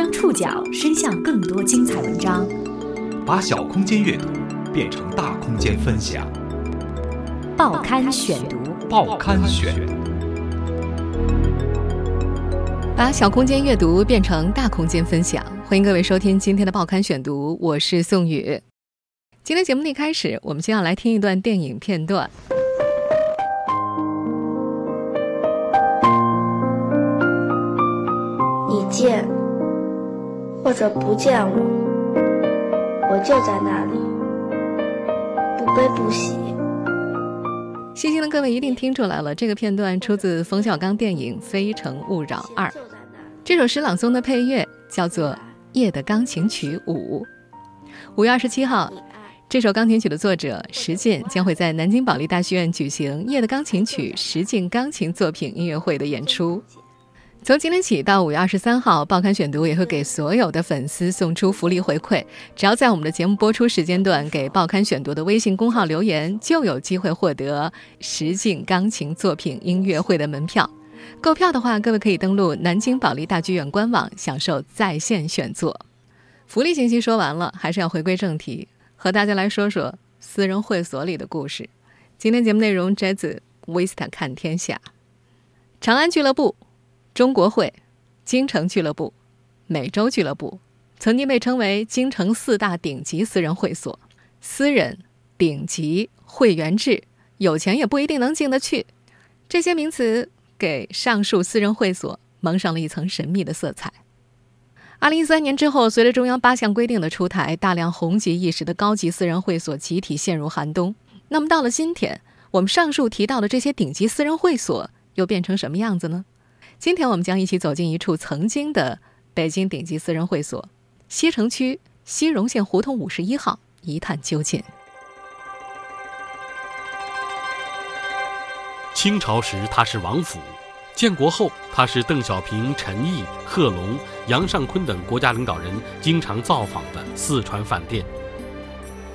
将触角伸向更多精彩文章，把小空间阅读变成大空间分享。报刊选读，报刊选，把小空间阅读变成大空间分享。欢迎各位收听今天的报刊选读，我是宋宇。今天节目的一开始，我们先要来听一段电影片段。你见或者不见我，我就在那里，不悲不喜。细心的各位一定听出来了，这个片段出自冯小刚电影《非诚勿扰二》。这首诗朗诵的配乐叫做《夜的钢琴曲五》。五月二十七号。这首钢琴曲的作者石进将会在南京保利大剧院举行《夜的钢琴曲》石进钢琴作品音乐会的演出。从今天起到五月二十三号，报刊选读也会给所有的粉丝送出福利回馈，只要在我们的节目播出时间段给报刊选读的微信公号留言，就有机会获得石进钢琴作品音乐会的门票。购票的话，各位可以登录南京保利大剧院官网，享受在线选座。福利信息说完了，还是要回归正题。和大家来说说私人会所里的故事。今天节目内容摘自《Vista 看天下》。长安俱乐部、中国会、京城俱乐部、美洲俱乐部，曾经被称为京城四大顶级私人会所。私人、顶级、会员制，有钱也不一定能进得去。这些名词给上述私人会所蒙上了一层神秘的色彩。二零一三年之后，随着中央八项规定的出台，大量红极一时的高级私人会所集体陷入寒冬。那么到了今天，我们上述提到的这些顶级私人会所又变成什么样子呢？今天我们将一起走进一处曾经的北京顶级私人会所——西城区西荣县胡同五十一号，一探究竟。清朝时，它是王府。建国后，它是邓小平、陈毅、贺龙、杨尚昆等国家领导人经常造访的四川饭店。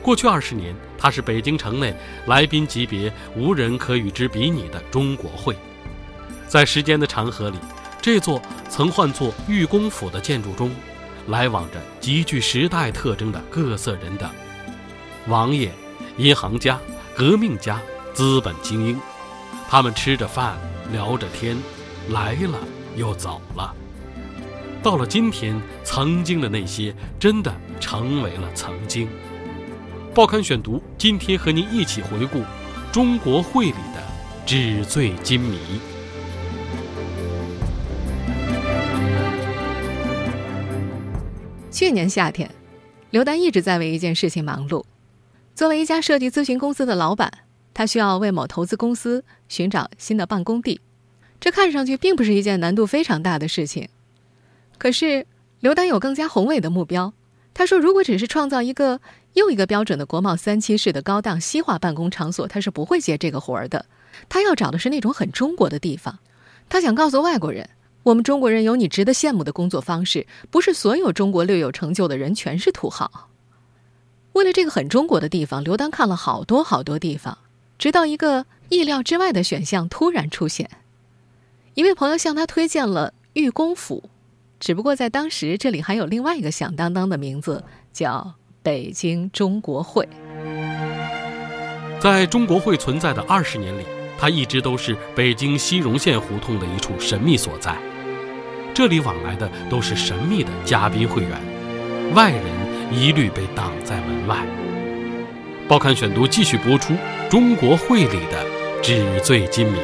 过去二十年，它是北京城内来宾级别无人可与之比拟的中国会。在时间的长河里，这座曾唤作御公府的建筑中，来往着极具时代特征的各色人等：王爷、银行家、革命家、资本精英。他们吃着饭。聊着天，来了又走了。到了今天，曾经的那些真的成为了曾经。报刊选读，今天和您一起回顾中国会里的纸醉金迷。去年夏天，刘丹一直在为一件事情忙碌。作为一家设计咨询公司的老板。他需要为某投资公司寻找新的办公地，这看上去并不是一件难度非常大的事情。可是刘丹有更加宏伟的目标。他说：“如果只是创造一个又一个标准的国贸三期式的高档西化办公场所，他是不会接这个活儿的。他要找的是那种很中国的地方。他想告诉外国人，我们中国人有你值得羡慕的工作方式，不是所有中国略有成就的人全是土豪。为了这个很中国的地方，刘丹看了好多好多地方。”直到一个意料之外的选项突然出现，一位朋友向他推荐了玉公府，只不过在当时这里还有另外一个响当当的名字，叫北京中国会。在中国会存在的二十年里，它一直都是北京西荣县胡同的一处神秘所在，这里往来的都是神秘的嘉宾会员，外人一律被挡在门外。报刊选读继续播出。中国会里的纸醉金迷。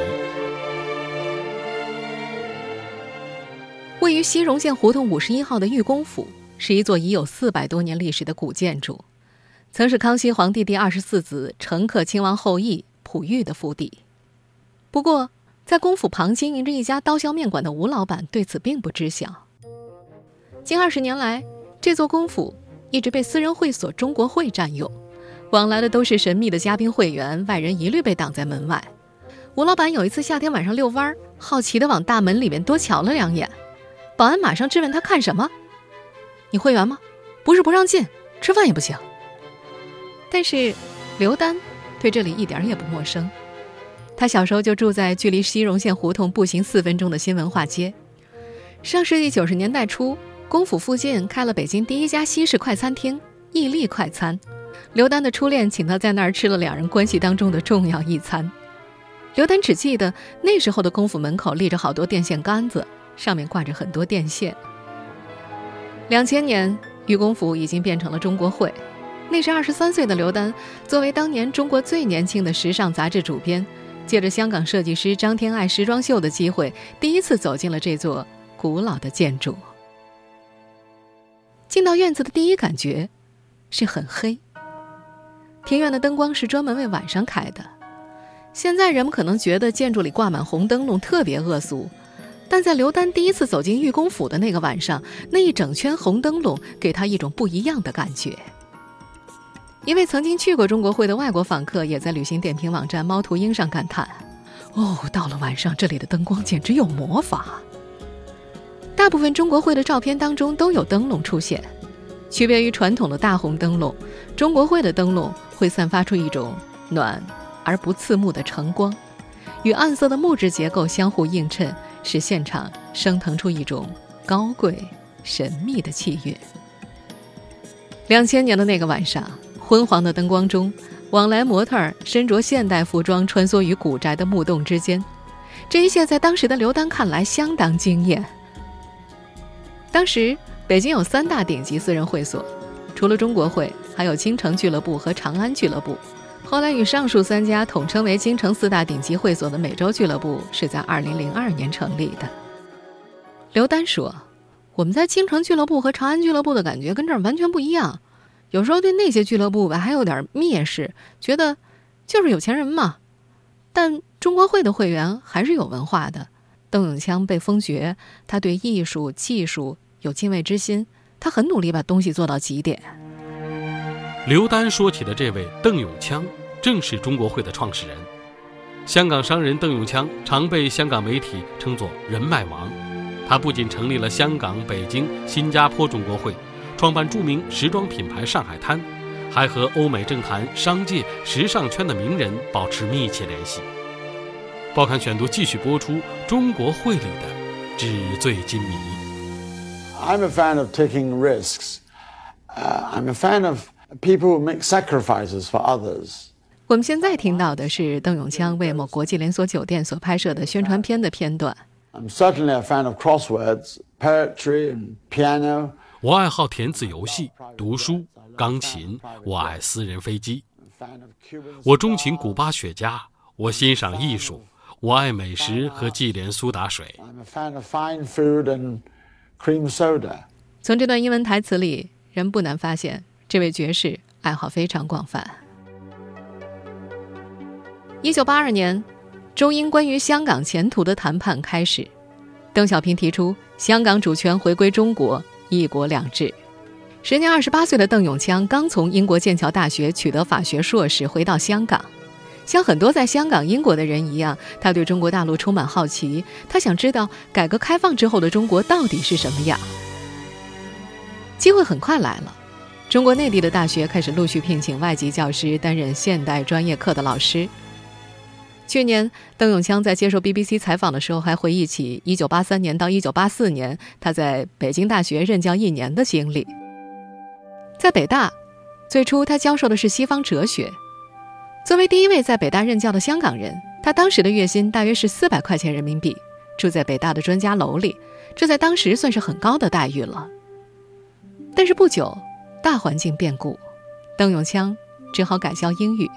位于西荣县胡同五十一号的玉公府，是一座已有四百多年历史的古建筑，曾是康熙皇帝第二十四子承克亲王后裔溥玉的府邸。不过，在公府旁经营着一家刀削面馆的吴老板对此并不知晓。近二十年来，这座公府一直被私人会所中国会占用。往来的都是神秘的嘉宾会员，外人一律被挡在门外。吴老板有一次夏天晚上遛弯，好奇的往大门里面多瞧了两眼，保安马上质问他看什么？你会员吗？不是不让进，吃饭也不行。但是刘丹对这里一点也不陌生，他小时候就住在距离西荣县胡同步行四分钟的新文化街。上世纪九十年代初，公府附近开了北京第一家西式快餐厅——义利快餐。刘丹的初恋请他在那儿吃了两人关系当中的重要一餐。刘丹只记得那时候的公府门口立着好多电线杆子，上面挂着很多电线。两千年，于公府已经变成了中国会。那时二十三岁的刘丹，作为当年中国最年轻的时尚杂志主编，借着香港设计师张天爱时装秀的机会，第一次走进了这座古老的建筑。进到院子的第一感觉，是很黑。庭院的灯光是专门为晚上开的。现在人们可能觉得建筑里挂满红灯笼特别恶俗，但在刘丹第一次走进玉公府的那个晚上，那一整圈红灯笼给他一种不一样的感觉。一位曾经去过中国会的外国访客也在旅行点评网站猫头鹰上感叹：“哦，到了晚上，这里的灯光简直有魔法。”大部分中国会的照片当中都有灯笼出现，区别于传统的大红灯笼，中国会的灯笼会散发出一种暖而不刺目的橙光，与暗色的木质结构相互映衬，使现场升腾出一种高贵神秘的气韵。两千年的那个晚上。昏黄的灯光中，往来模特儿身着现代服装穿梭于古宅的木洞之间，这一切在当时的刘丹看来相当惊艳。当时北京有三大顶级私人会所，除了中国会，还有京城俱乐部和长安俱乐部。后来与上述三家统称为京城四大顶级会所的美洲俱乐部是在2002年成立的。刘丹说：“我们在京城俱乐部和长安俱乐部的感觉跟这儿完全不一样。”有时候对那些俱乐部吧还有点蔑视，觉得就是有钱人嘛。但中国会的会员还是有文化的。邓永锵被封爵，他对艺术技术有敬畏之心，他很努力把东西做到极点。刘丹说起的这位邓永锵，正是中国会的创始人。香港商人邓永锵常被香港媒体称作“人脉王”，他不仅成立了香港、北京、新加坡中国会。创办著名时装品牌上海滩，还和欧美政坛、商界、时尚圈的名人保持密切联系。报刊选读继续播出中国会里的纸醉金迷。I'm a fan of taking risks. I'm a fan of people who make sacrifices for others. 我们现在听到的是邓永锵为某国际连锁酒店所拍摄的宣传片的片段。I'm certainly a fan of crosswords, poetry, and piano. 我爱好填字游戏、读书、钢琴。我爱私人飞机。我钟情古巴雪茄。我欣赏艺术。我爱美食和纪莲苏打水。从这段英文台词里，人不难发现，这位爵士爱好非常广泛。一九八二年，中英关于香港前途的谈判开始，邓小平提出香港主权回归中国。一国两制。时年二十八岁的邓永锵刚从英国剑桥大学取得法学硕士，回到香港。像很多在香港、英国的人一样，他对中国大陆充满好奇。他想知道改革开放之后的中国到底是什么样。机会很快来了，中国内地的大学开始陆续聘请外籍教师担任现代专业课的老师。去年，邓永锵在接受 BBC 采访的时候，还回忆起1983年到1984年他在北京大学任教一年的经历。在北大，最初他教授的是西方哲学。作为第一位在北大任教的香港人，他当时的月薪大约是四百块钱人民币，住在北大的专家楼里，这在当时算是很高的待遇了。但是不久，大环境变故，邓永锵只好改教英语。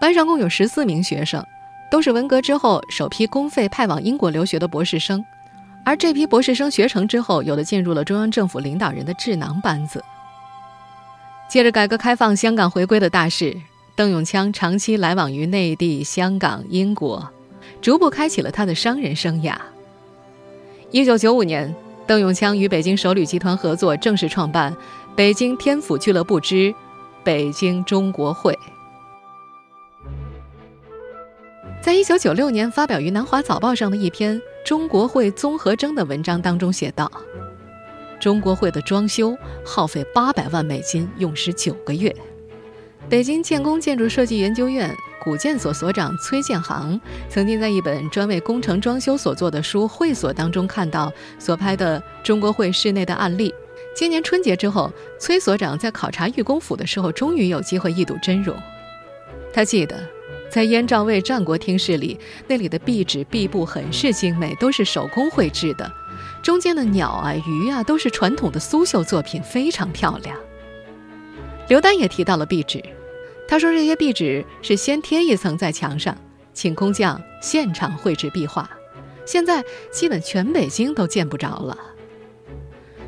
班上共有十四名学生。都是文革之后首批公费派往英国留学的博士生，而这批博士生学成之后，有的进入了中央政府领导人的智囊班子。借着改革开放、香港回归的大势，邓永锵长期来往于内地、香港、英国，逐步开启了他的商人生涯。一九九五年，邓永锵与北京首旅集团合作，正式创办北京天府俱乐部之北京中国会。在一九九六年发表于《南华早报》上的一篇《中国会综合征》的文章当中写道：“中国会的装修耗费八百万美金，用时九个月。”北京建工建筑设计研究院古建所所长崔建航曾经在一本专为工程装修所做的书《会所》当中看到所拍的中国会室内的案例，今年春节之后，崔所长在考察玉工府的时候，终于有机会一睹真容。他记得，在燕赵魏战国厅室里，那里的壁纸壁布很是精美，都是手工绘制的，中间的鸟啊、鱼啊都是传统的苏绣作品，非常漂亮。刘丹也提到了壁纸，他说这些壁纸是先贴一层在墙上，请工匠现场绘制壁画，现在基本全北京都见不着了。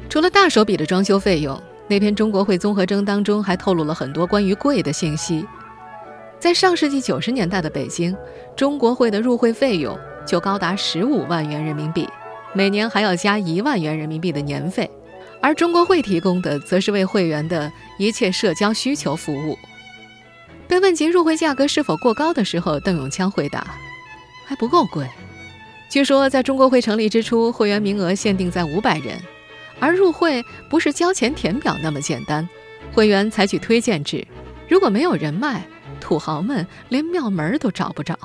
除了大手笔的装修费用，那篇中国会综合征当中还透露了很多关于贵的信息。在上世纪九十年代的北京，中国会的入会费用就高达十五万元人民币，每年还要加一万元人民币的年费，而中国会提供的则是为会员的一切社交需求服务。被问及入会价格是否过高的时候，邓永锵回答：“还不够贵。据说在中国会成立之初，会员名额限定在五百人。”而入会不是交钱填表那么简单，会员采取推荐制，如果没有人脉，土豪们连庙门都找不着。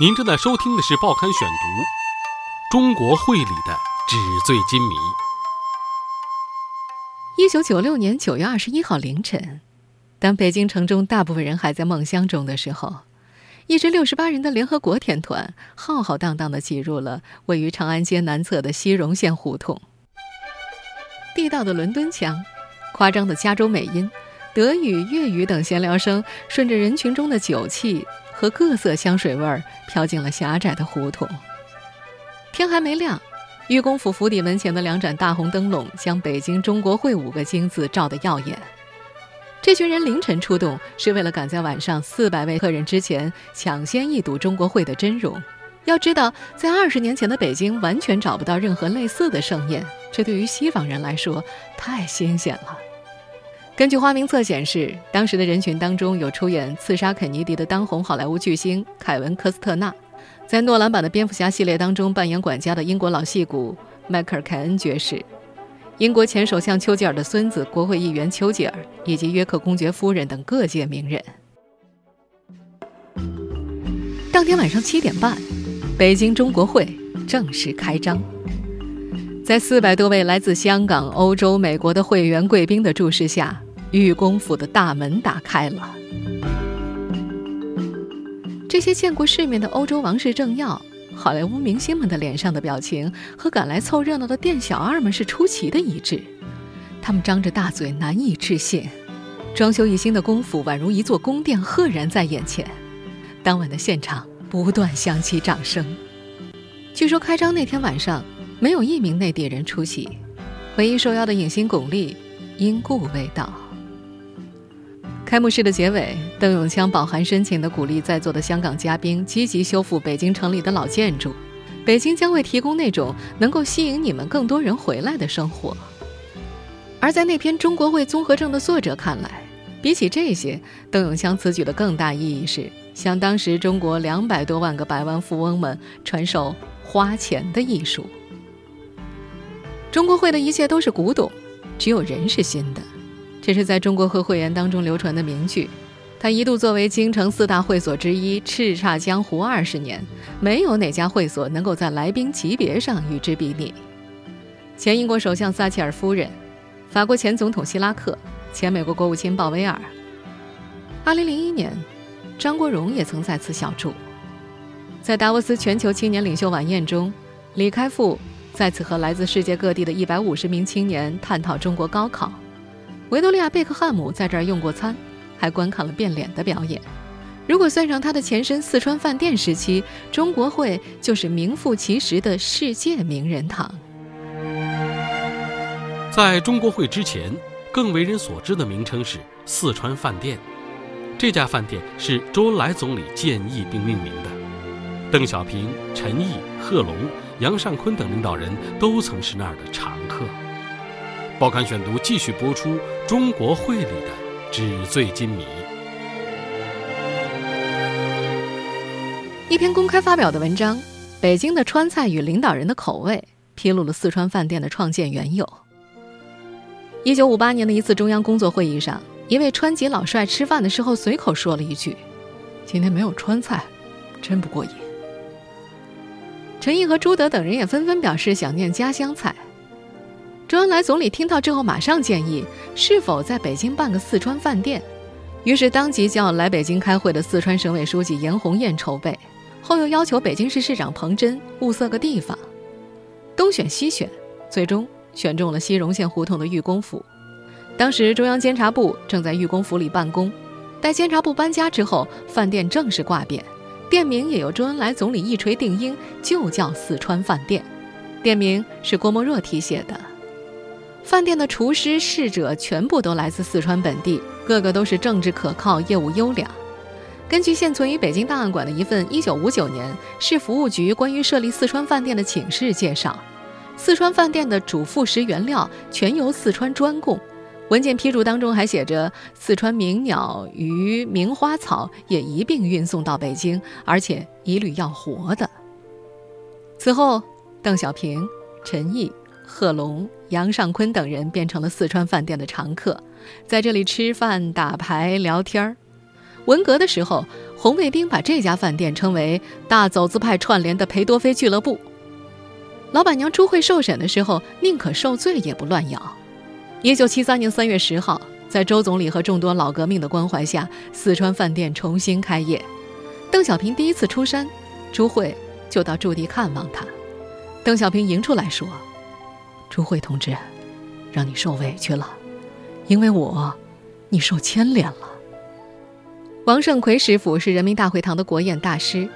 您正在收听的是《报刊选读》，中国会里的纸醉金迷。一九九六年九月二十一号凌晨，当北京城中大部分人还在梦乡中的时候。一支六十八人的联合国天团浩浩荡荡地挤入了位于长安街南侧的西荣县胡同。地道的伦敦腔、夸张的加州美音、德语、粤语等闲聊声，顺着人群中的酒气和各色香水味儿飘进了狭窄的胡同。天还没亮，玉公府府邸门前的两盏大红灯笼将“北京中国会”五个金字照得耀眼。这群人凌晨出动，是为了赶在晚上四百位客人之前抢先一睹中国会的真容。要知道，在二十年前的北京，完全找不到任何类似的盛宴，这对于西方人来说太新鲜了。根据花名册显示，当时的人群当中有出演《刺杀肯尼迪》的当红好莱坞巨星凯文·科斯特纳，在诺兰版的蝙蝠侠系列当中扮演管家的英国老戏骨迈克尔·凯恩爵士。英国前首相丘吉尔的孙子、国会议员丘吉尔，以及约克公爵夫人等各界名人。当天晚上七点半，北京中国会正式开张。在四百多位来自香港、欧洲、美国的会员贵宾的注视下，玉公府的大门打开了。这些见过世面的欧洲王室政要。好莱坞明星们的脸上的表情和赶来凑热闹的店小二们是出奇的一致，他们张着大嘴难以置信，装修一新的宫府宛如一座宫殿赫然在眼前。当晚的现场不断响起掌声。据说开张那天晚上没有一名内地人出席，唯一受邀的影星巩俐因故未到。开幕式的结尾，邓永锵饱含深情地鼓励在座的香港嘉宾积极修复北京城里的老建筑。北京将会提供那种能够吸引你们更多人回来的生活。而在那篇中国会综合症的作者看来，比起这些，邓永锵此举的更大意义是向当时中国两百多万个百万富翁们传授花钱的艺术。中国会的一切都是古董，只有人是新的。这是在中国会会员当中流传的名句，它一度作为京城四大会所之一，叱咤江湖二十年，没有哪家会所能够在来宾级别上与之比拟。前英国首相撒切尔夫人，法国前总统希拉克，前美国国务卿鲍威尔。二零零一年，张国荣也曾在此小住。在达沃斯全球青年领袖晚宴中，李开复在此和来自世界各地的一百五十名青年探讨中国高考。维多利亚·贝克汉姆在这儿用过餐，还观看了变脸的表演。如果算上他的前身四川饭店时期，中国会就是名副其实的世界名人堂。在中国会之前，更为人所知的名称是四川饭店。这家饭店是周恩来总理建议并命名的，邓小平、陈毅、贺龙、杨尚昆等领导人都曾是那儿的常。报刊选读继续播出中国会里的纸醉金迷。一篇公开发表的文章《北京的川菜与领导人的口味》，披露了四川饭店的创建缘由。一九五八年的一次中央工作会议上，一位川籍老帅吃饭的时候随口说了一句：“今天没有川菜，真不过瘾。”陈毅和朱德等人也纷纷表示想念家乡菜。周恩来总理听到之后，马上建议是否在北京办个四川饭店，于是当即叫来北京开会的四川省委书记严宏彦筹备，后又要求北京市市长彭真物色个地方，东选西选，最终选中了西荣县胡同的玉公府。当时中央监察部正在玉公府里办公，待监察部搬家之后，饭店正式挂匾，店名也由周恩来总理一锤定音，就叫四川饭店。店名是郭沫若题写的。饭店的厨师、侍者全部都来自四川本地，个个都是政治可靠、业务优良。根据现存于北京档案馆的一份1959年市服务局关于设立四川饭店的请示介绍，四川饭店的主副食原料全由四川专供。文件批注当中还写着，四川名鸟、鱼、名花草也一并运送到北京，而且一律要活的。此后，邓小平、陈毅。贺龙、杨尚昆等人变成了四川饭店的常客，在这里吃饭、打牌、聊天儿。文革的时候，红卫兵把这家饭店称为“大走资派串联的裴多菲俱乐部”。老板娘朱慧受审的时候，宁可受罪也不乱咬。一九七三年三月十号，在周总理和众多老革命的关怀下，四川饭店重新开业。邓小平第一次出山，朱慧就到驻地看望他。邓小平迎出来说。朱慧同志，让你受委屈了，因为我，你受牵连了。王胜奎师傅是人民大会堂的国宴大师，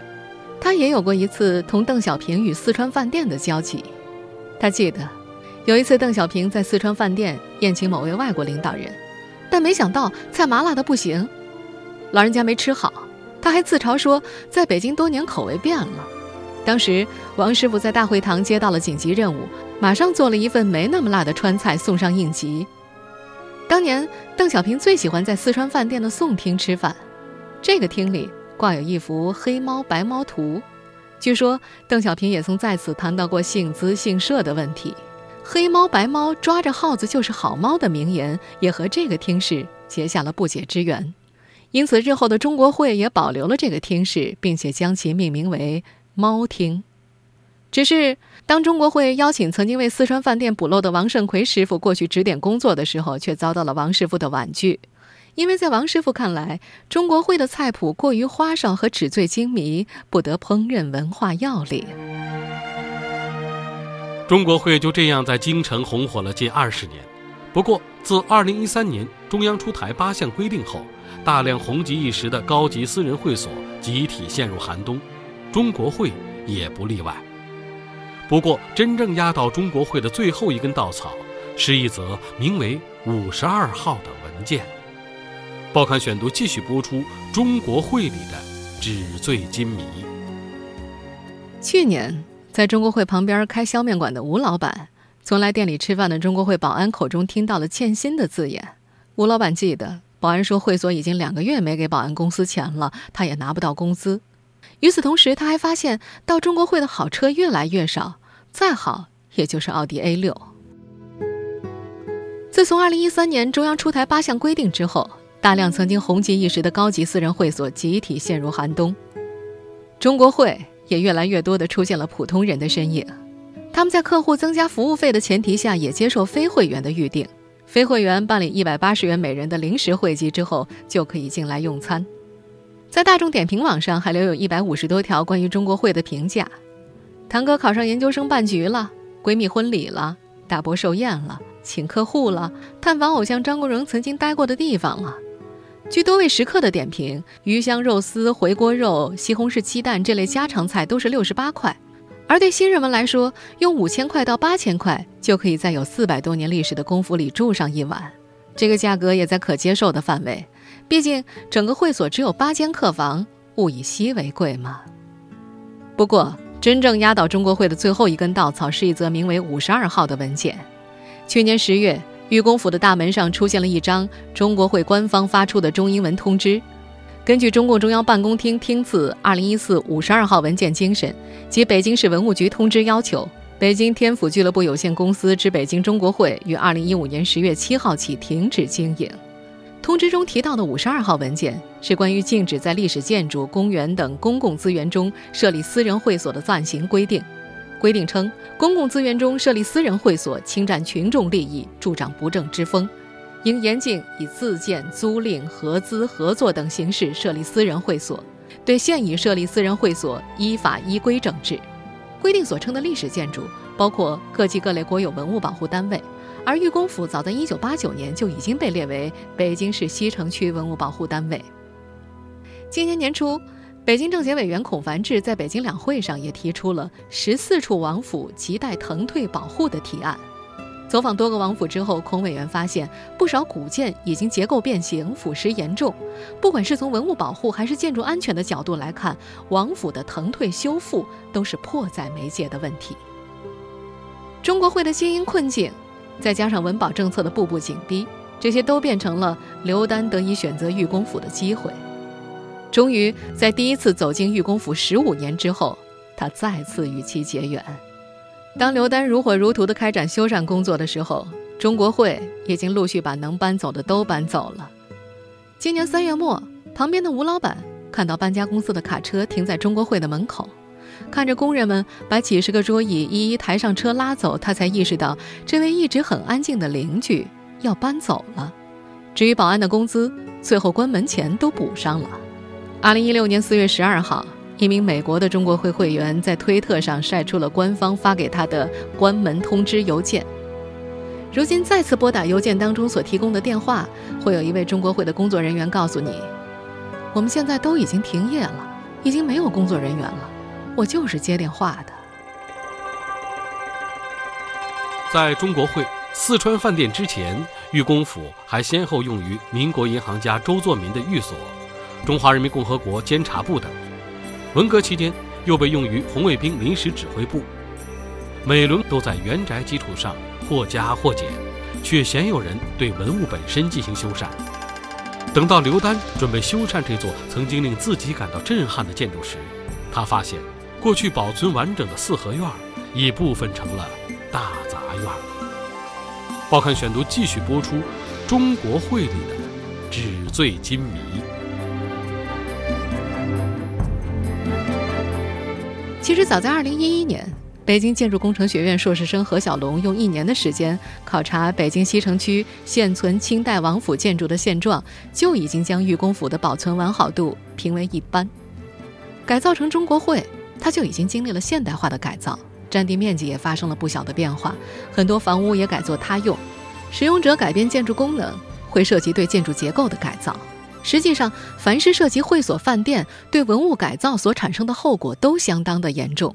他也有过一次同邓小平与四川饭店的交集。他记得，有一次邓小平在四川饭店宴请某位外国领导人，但没想到菜麻辣的不行，老人家没吃好，他还自嘲说，在北京多年口味变了。当时王师傅在大会堂接到了紧急任务。马上做了一份没那么辣的川菜送上应急。当年邓小平最喜欢在四川饭店的宋厅吃饭，这个厅里挂有一幅黑猫白猫图，据说邓小平也曾在此谈到过姓资姓社的问题。黑猫白猫抓着耗子就是好猫的名言也和这个厅室结下了不解之缘，因此日后的中国会也保留了这个厅室，并且将其命名为猫厅。只是当中国会邀请曾经为四川饭店补漏的王胜奎师傅过去指点工作的时候，却遭到了王师傅的婉拒，因为在王师傅看来，中国会的菜谱过于花哨和纸醉金迷，不得烹饪文化要领。中国会就这样在京城红火了近二十年。不过，自二零一三年中央出台八项规定后，大量红极一时的高级私人会所集体陷入寒冬，中国会也不例外。不过，真正压倒中国会的最后一根稻草，是一则名为“五十二号”的文件。报刊选读继续播出中国会里的纸醉金迷。去年，在中国会旁边开削面馆的吴老板，从来店里吃饭的中国会保安口中听到了欠薪的字眼。吴老板记得，保安说会所已经两个月没给保安公司钱了，他也拿不到工资。与此同时，他还发现到中国会的好车越来越少。再好，也就是奥迪 A 六。自从二零一三年中央出台八项规定之后，大量曾经红极一时的高级私人会所集体陷入寒冬，中国会也越来越多的出现了普通人的身影。他们在客户增加服务费的前提下，也接受非会员的预订。非会员办理一百八十元每人的临时会籍之后，就可以进来用餐。在大众点评网上还留有一百五十多条关于中国会的评价。堂哥考上研究生办局了，闺蜜婚礼了，大伯寿宴了，请客户了，探访偶像张国荣曾经待过的地方了。据多位食客的点评，鱼香肉丝、回锅肉、西红柿鸡蛋这类家常菜都是六十八块，而对新人们来说，用五千块到八千块就可以在有四百多年历史的功夫里住上一晚，这个价格也在可接受的范围。毕竟整个会所只有八间客房，物以稀为贵嘛。不过。真正压倒中国会的最后一根稻草是一则名为“五十二号”的文件。去年十月，玉公府的大门上出现了一张中国会官方发出的中英文通知。根据中共中央办公厅厅字二零一四五十二号文件精神及北京市文物局通知要求，北京天府俱乐部有限公司之北京中国会于二零一五年十月七号起停止经营。通知中提到的五十二号文件是关于禁止在历史建筑、公园等公共资源中设立私人会所的暂行规定。规定称，公共资源中设立私人会所，侵占群众利益，助长不正之风，应严禁以自建、租赁、合资、合作等形式设立私人会所。对现已设立私人会所，依法依规整治。规定所称的历史建筑，包括各级各类国有文物保护单位，而玉公府早在1989年就已经被列为北京市西城区文物保护单位。今年年初。北京政协委员孔繁志在北京两会上也提出了十四处王府亟待腾退保护的提案。走访多个王府之后，孔委员发现不少古建已经结构变形、腐蚀严重。不管是从文物保护还是建筑安全的角度来看，王府的腾退修复都是迫在眉睫的问题。中国会的经营困境，再加上文保政策的步步紧逼，这些都变成了刘丹得以选择玉公府的机会。终于在第一次走进玉公府十五年之后，他再次与其结缘。当刘丹如火如荼地开展修缮工作的时候，中国会已经陆续把能搬走的都搬走了。今年三月末，旁边的吴老板看到搬家公司的卡车停在中国会的门口，看着工人们把几十个桌椅一一抬上车拉走，他才意识到这位一直很安静的邻居要搬走了。至于保安的工资，最后关门前都补上了。二零一六年四月十二号，一名美国的中国会会员在推特上晒出了官方发给他的关门通知邮件。如今再次拨打邮件当中所提供的电话，会有一位中国会的工作人员告诉你：“我们现在都已经停业了，已经没有工作人员了，我就是接电话的。”在中国会四川饭店之前，玉公府还先后用于民国银行家周作民的寓所。中华人民共和国监察部等，文革期间又被用于红卫兵临时指挥部，每轮都在原宅基础上或加或减，却鲜有人对文物本身进行修缮。等到刘丹准备修缮这座曾经令自己感到震撼的建筑时，他发现过去保存完整的四合院已部分成了大杂院。报刊选读继续播出：中国会里的纸醉金迷。其实早在2011年，北京建筑工程学院硕士生何小龙用一年的时间考察北京西城区现存清代王府建筑的现状，就已经将玉公府的保存完好度评为一般。改造成中国会，它就已经经历了现代化的改造，占地面积也发生了不小的变化，很多房屋也改作他用。使用者改变建筑功能，会涉及对建筑结构的改造。实际上，凡是涉及会所、饭店对文物改造所产生的后果，都相当的严重。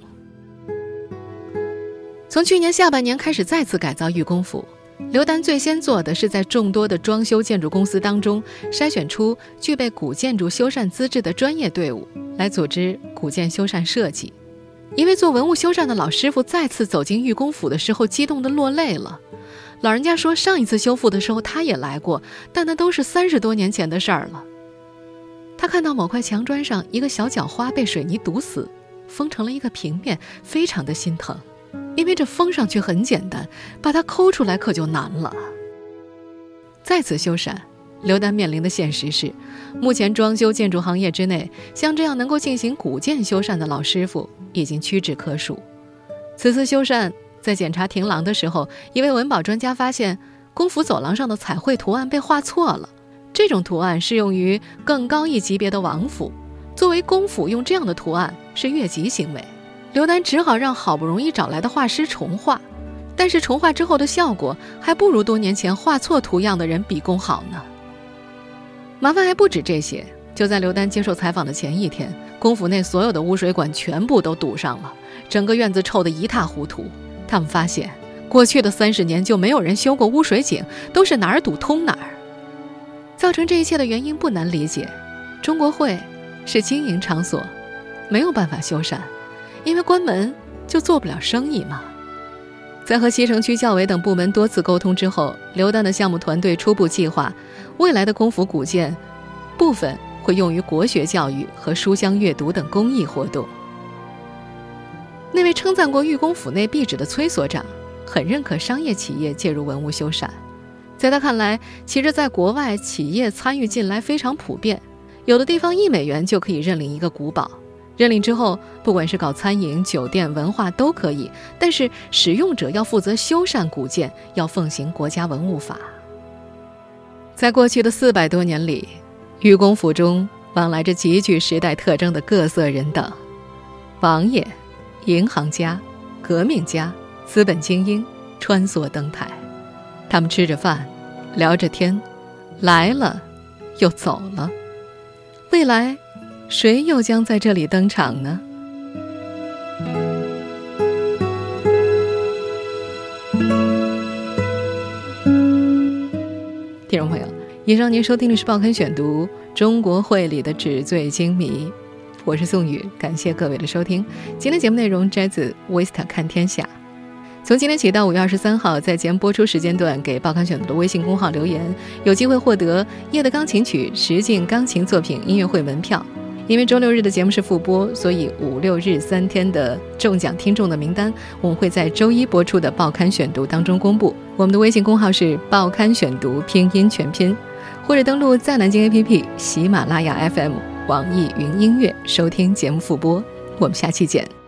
从去年下半年开始再次改造玉工府，刘丹最先做的是在众多的装修建筑公司当中筛选出具备古建筑修缮资质的专业队伍，来组织古建修缮设计。一位做文物修缮的老师傅再次走进玉工府的时候，激动的落泪了。老人家说，上一次修复的时候他也来过，但那都是三十多年前的事儿了。他看到某块墙砖上一个小角花被水泥堵死，封成了一个平面，非常的心疼，因为这封上去很简单，把它抠出来可就难了。再次修缮，刘丹面临的现实是，目前装修建筑行业之内，像这样能够进行古建修缮的老师傅已经屈指可数。此次修缮。在检查亭廊的时候，一位文保专家发现，公府走廊上的彩绘图案被画错了。这种图案适用于更高一级别的王府，作为公府用这样的图案是越级行为。刘丹只好让好不容易找来的画师重画，但是重画之后的效果还不如多年前画错图样的人笔工好呢。麻烦还不止这些，就在刘丹接受采访的前一天，公府内所有的污水管全部都堵上了，整个院子臭得一塌糊涂。他们发现，过去的三十年就没有人修过污水井，都是哪儿堵通哪儿。造成这一切的原因不难理解，中国会是经营场所，没有办法修缮，因为关门就做不了生意嘛。在和西城区教委等部门多次沟通之后，刘丹的项目团队初步计划，未来的公府古建部分会用于国学教育和书香阅读等公益活动。那位称赞过玉公府内壁纸的崔所长，很认可商业企业介入文物修缮。在他看来，其实在国外企业参与进来非常普遍，有的地方一美元就可以认领一个古堡。认领之后，不管是搞餐饮、酒店、文化都可以，但是使用者要负责修缮古建，要奉行国家文物法。在过去的四百多年里，愚公府中往来着极具时代特征的各色人等：王爷、银行家、革命家、资本精英，穿梭登台。他们吃着饭，聊着天，来了，又走了。未来。谁又将在这里登场呢？听众朋友，以上您收听的是《报刊选读》中国会里的纸醉金迷，我是宋宇，感谢各位的收听。今天节目内容摘自《维斯特看天下》。从今天起到五月二十三号，在节目播出时间段给《报刊选读》的微信公号留言，有机会获得《夜的钢琴曲》实境钢琴作品音乐会门票。因为周六日的节目是复播，所以五六日三天的中奖听众的名单，我们会在周一播出的报刊选读当中公布。我们的微信公号是“报刊选读”拼音全拼，或者登录在南京 APP、喜马拉雅 FM、网易云音乐收听节目复播。我们下期见。